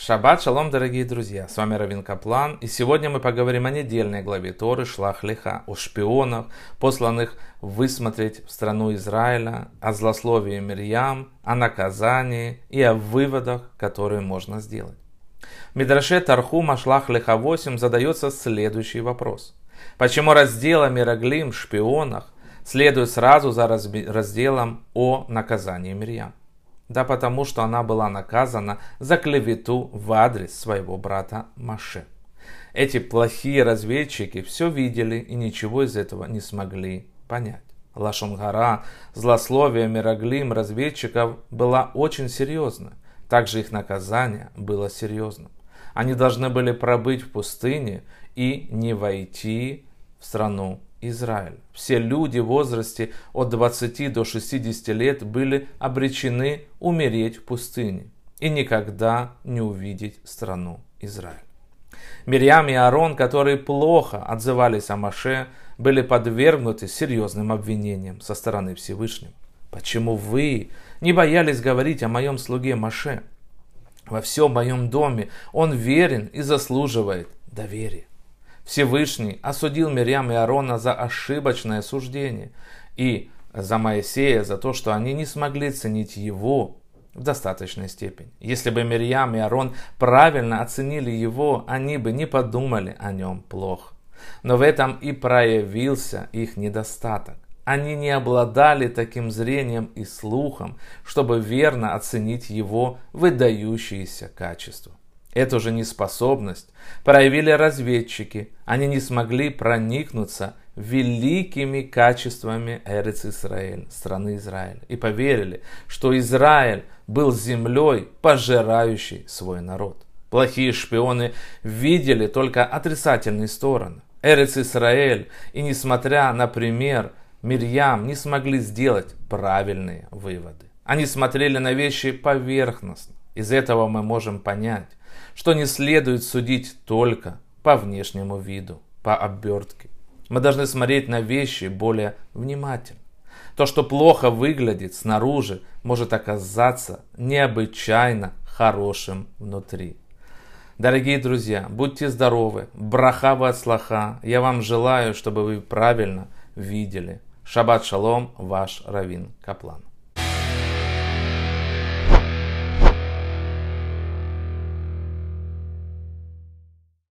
Шаббат шалом, дорогие друзья! С вами Равин Каплан, и сегодня мы поговорим о недельной главе Торы Шлах Лиха, о шпионах, посланных высмотреть в страну Израиля, о злословии Мирьям, о наказании и о выводах, которые можно сделать. В Мидраше Тархума Шлах Лиха 8 задается следующий вопрос. Почему раздела Мираглим, шпионах, следует сразу за разделом о наказании Мирьям? Да потому что она была наказана за клевету в адрес своего брата Маше. Эти плохие разведчики все видели и ничего из этого не смогли понять. Лашонгара, злословие Мираглим разведчиков была очень серьезна. Также их наказание было серьезным. Они должны были пробыть в пустыне и не войти в страну Израиль. Все люди в возрасте от 20 до 60 лет были обречены умереть в пустыне и никогда не увидеть страну Израиль. Мирьям и Аарон, которые плохо отзывались о Маше, были подвергнуты серьезным обвинениям со стороны Всевышнего. Почему вы не боялись говорить о моем слуге Маше? Во всем моем доме он верен и заслуживает доверия. Всевышний осудил Мирьям и Аарона за ошибочное суждение и за Моисея за то, что они не смогли ценить его в достаточной степени. Если бы Мирьям и Аарон правильно оценили его, они бы не подумали о нем плохо. Но в этом и проявился их недостаток. Они не обладали таким зрением и слухом, чтобы верно оценить его выдающиеся качества. Эту же неспособность проявили разведчики. Они не смогли проникнуться великими качествами Эрец Израиль, страны Израиля, и поверили, что Израиль был землей, пожирающей свой народ. Плохие шпионы видели только отрицательные стороны. Эрец Израиль, и несмотря на пример Мирьям, не смогли сделать правильные выводы. Они смотрели на вещи поверхностно. Из этого мы можем понять, что не следует судить только по внешнему виду, по обертке. Мы должны смотреть на вещи более внимательно. То, что плохо выглядит снаружи, может оказаться необычайно хорошим внутри. Дорогие друзья, будьте здоровы, браха от слаха. Я вам желаю, чтобы вы правильно видели. Шаббат шалом, ваш Равин Каплан.